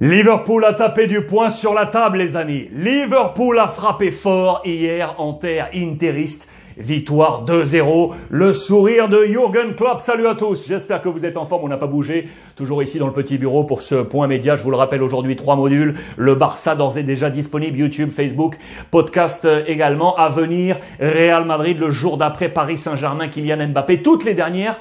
Liverpool a tapé du poing sur la table, les amis. Liverpool a frappé fort hier en terre interiste. Victoire 2-0. Le sourire de Jürgen Klopp. Salut à tous. J'espère que vous êtes en forme. On n'a pas bougé. Toujours ici dans le petit bureau pour ce point média. Je vous le rappelle aujourd'hui, trois modules. Le Barça d'ores et déjà disponible. YouTube, Facebook, podcast également. À venir. Real Madrid le jour d'après. Paris Saint-Germain, Kylian Mbappé. Toutes les dernières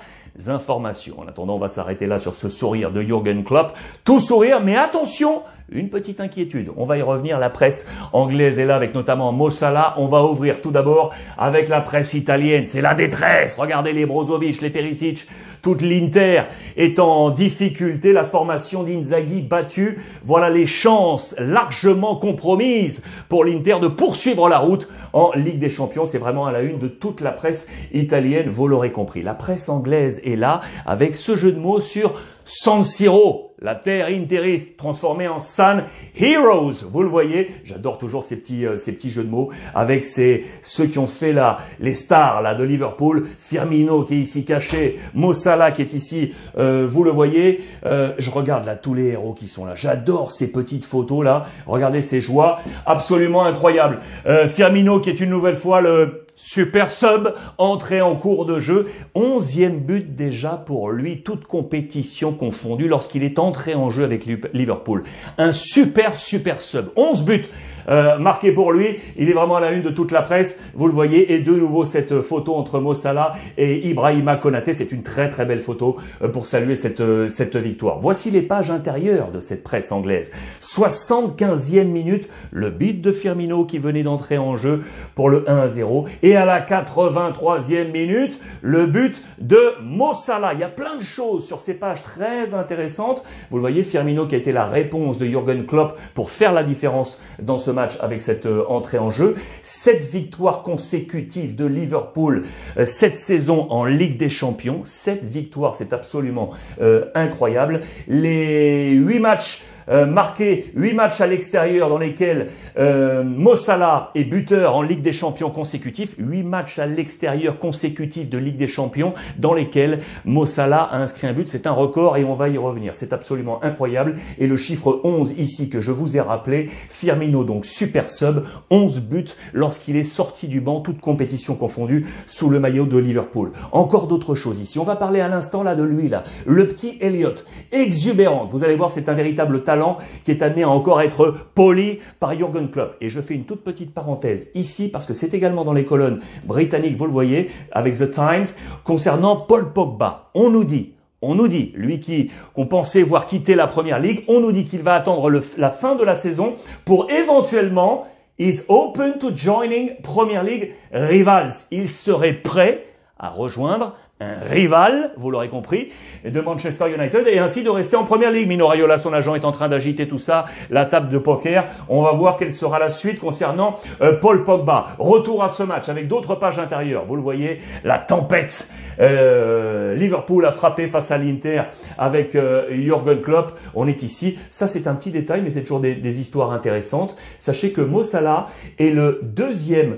informations. En attendant, on va s'arrêter là sur ce sourire de Jürgen Klopp. Tout sourire, mais attention, une petite inquiétude. On va y revenir. La presse anglaise est là avec notamment Mossala. On va ouvrir tout d'abord avec la presse italienne. C'est la détresse. Regardez les Brozovic, les Perisic, toute l'Inter est en difficulté. La formation d'Inzaghi battue. Voilà les chances largement compromises pour l'Inter de poursuivre la route en Ligue des Champions. C'est vraiment à la une de toute la presse italienne. Vous l'aurez compris. La presse anglaise est là avec ce jeu de mots sur San Siro, la terre interiste transformée en San Heroes. Vous le voyez, j'adore toujours ces petits euh, ces petits jeux de mots avec ces ceux qui ont fait là les stars là de Liverpool, Firmino qui est ici caché, Mossala qui est ici, euh, vous le voyez. Euh, je regarde là tous les héros qui sont là. J'adore ces petites photos là. Regardez ces joies, absolument incroyables. Firmino qui est une nouvelle fois le Super sub, entrée en cours de jeu. Onzième but déjà pour lui, toute compétition confondue lorsqu'il est entré en jeu avec Liverpool. Un super, super sub. 11 buts euh, marqué pour lui. Il est vraiment à la une de toute la presse. Vous le voyez. Et de nouveau cette photo entre Mossala et Ibrahima Konaté. C'est une très très belle photo euh, pour saluer cette, euh, cette victoire. Voici les pages intérieures de cette presse anglaise. 75e minute, le beat de Firmino qui venait d'entrer en jeu pour le 1-0. Et à la 83e minute, le but de Mossala. Il y a plein de choses sur ces pages très intéressantes. Vous le voyez, Firmino qui a été la réponse de Jürgen Klopp pour faire la différence dans ce match avec cette euh, entrée en jeu. Sept victoires consécutives de Liverpool euh, cette saison en Ligue des Champions. Sept victoires, c'est absolument euh, incroyable. Les huit matchs euh, marqué 8 matchs à l'extérieur dans lesquels euh, Mossala est buteur en Ligue des Champions consécutifs, 8 matchs à l'extérieur consécutifs de Ligue des Champions dans lesquels Mossala a inscrit un but. C'est un record et on va y revenir. C'est absolument incroyable. Et le chiffre 11 ici que je vous ai rappelé, Firmino donc super sub, 11 buts lorsqu'il est sorti du banc, toute compétition confondue, sous le maillot de Liverpool. Encore d'autres choses ici. On va parler à l'instant là de lui là, le petit Elliott, exubérant. Vous allez voir, c'est un véritable talent qui est amené à encore être poli par Jürgen Klopp. Et je fais une toute petite parenthèse ici parce que c'est également dans les colonnes britanniques, vous le voyez, avec The Times, concernant Paul Pogba. On nous dit on nous dit, lui qui qu'on pensait voir quitter la première ligue, on nous dit qu'il va attendre la fin de la saison pour éventuellement is open to joining Premier League rivals. Il serait prêt à rejoindre un rival, vous l'aurez compris, de Manchester United et ainsi de rester en première ligue. Mino Raiola, son agent, est en train d'agiter tout ça, la table de poker. On va voir quelle sera la suite concernant euh, Paul Pogba. Retour à ce match avec d'autres pages intérieures. Vous le voyez, la tempête. Euh, Liverpool a frappé face à l'Inter avec euh, Jürgen Klopp. On est ici. Ça, c'est un petit détail, mais c'est toujours des, histoires intéressantes. Sachez que Mo Salah est le deuxième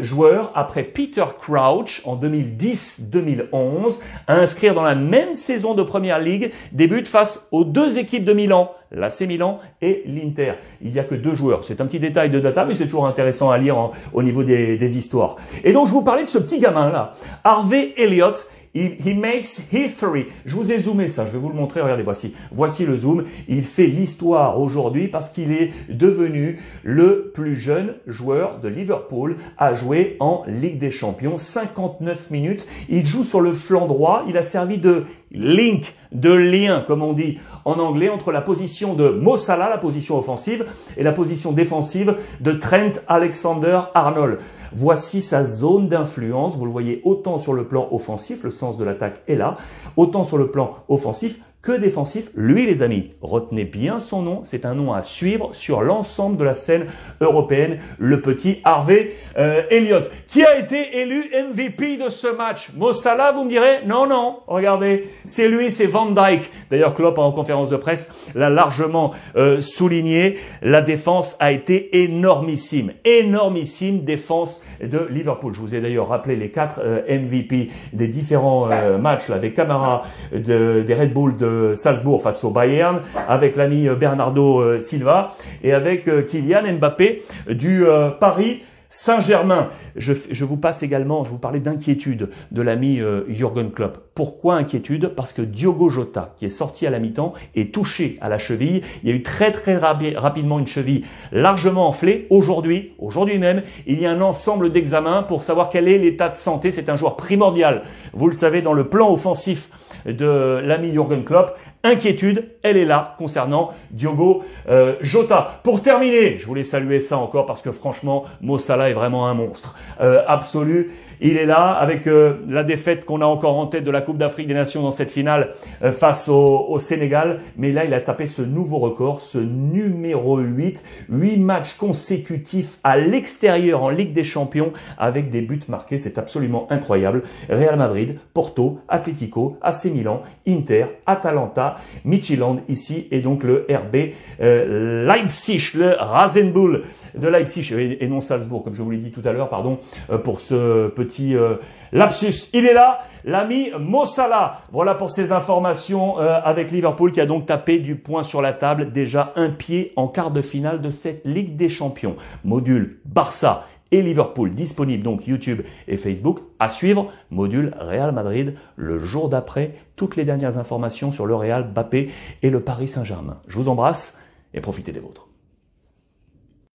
joueur après Peter Crouch en 2010-2011 à inscrire dans la même saison de Première Ligue des buts face aux deux équipes de Milan, l'AC Milan et l'Inter. Il n'y a que deux joueurs. C'est un petit détail de data, mais c'est toujours intéressant à lire au niveau des, des histoires. Et donc je vous parlais de ce petit gamin là, Harvey Elliott, He, makes history. Je vous ai zoomé ça, je vais vous le montrer. Regardez, voici. Voici le zoom. Il fait l'histoire aujourd'hui parce qu'il est devenu le plus jeune joueur de Liverpool à jouer en Ligue des Champions. 59 minutes. Il joue sur le flanc droit. Il a servi de link, de lien, comme on dit en anglais, entre la position de Mossala, la position offensive, et la position défensive de Trent Alexander-Arnold. Voici sa zone d'influence. Vous le voyez autant sur le plan offensif, le sens de l'attaque est là, autant sur le plan offensif que défensif. Lui, les amis, retenez bien son nom. C'est un nom à suivre sur l'ensemble de la scène européenne. Le petit Harvey euh, Elliott, qui a été élu MVP de ce match. Mossala, vous me direz Non, non. Regardez, c'est lui, c'est Van Dyke. D'ailleurs, Klopp en conférence de presse l'a largement euh, souligné. La défense a été énormissime, énormissime défense de Liverpool. Je vous ai d'ailleurs rappelé les quatre euh, MVP des différents matchs là, des Camara, de, des Red Bull de Salzbourg face au Bayern, avec l'ami Bernardo Silva et avec Kylian Mbappé du Paris Saint-Germain, je, vous passe également, je vous parlais d'inquiétude de l'ami euh, Jürgen Klopp. Pourquoi inquiétude? Parce que Diogo Jota, qui est sorti à la mi-temps, est touché à la cheville. Il y a eu très très rapidement une cheville largement enflée. Aujourd'hui, aujourd'hui même, il y a un ensemble d'examens pour savoir quel est l'état de santé. C'est un joueur primordial, vous le savez, dans le plan offensif de l'ami Jürgen Klopp. Inquiétude, elle est là concernant Diogo euh, Jota. Pour terminer, je voulais saluer ça encore parce que franchement, Mo Salah est vraiment un monstre euh, absolu. Il est là avec euh, la défaite qu'on a encore en tête de la Coupe d'Afrique des Nations dans cette finale face au, Sénégal. Mais là, il a tapé ce nouveau record, ce numéro 8. 8 matchs consécutifs à l'extérieur en Ligue des Champions avec des buts marqués. C'est absolument incroyable. Real Madrid, Porto, Atletico, AC Milan, Inter, Atalanta, Midtjylland ici et donc le RB euh, Leipzig, le Rasenbull de Leipzig et non Salzbourg, comme je vous l'ai dit tout à l'heure, pardon, pour ce petit euh, lapsus. Il est là, l'ami Mossala. Voilà pour ces informations euh, avec Liverpool qui a donc tapé du poing sur la table, déjà un pied en quart de finale de cette Ligue des Champions. Module Barça et Liverpool disponible donc YouTube et Facebook. À suivre, module Real Madrid le jour d'après. Toutes les dernières informations sur le Real, Bappé et le Paris Saint-Germain. Je vous embrasse et profitez des vôtres.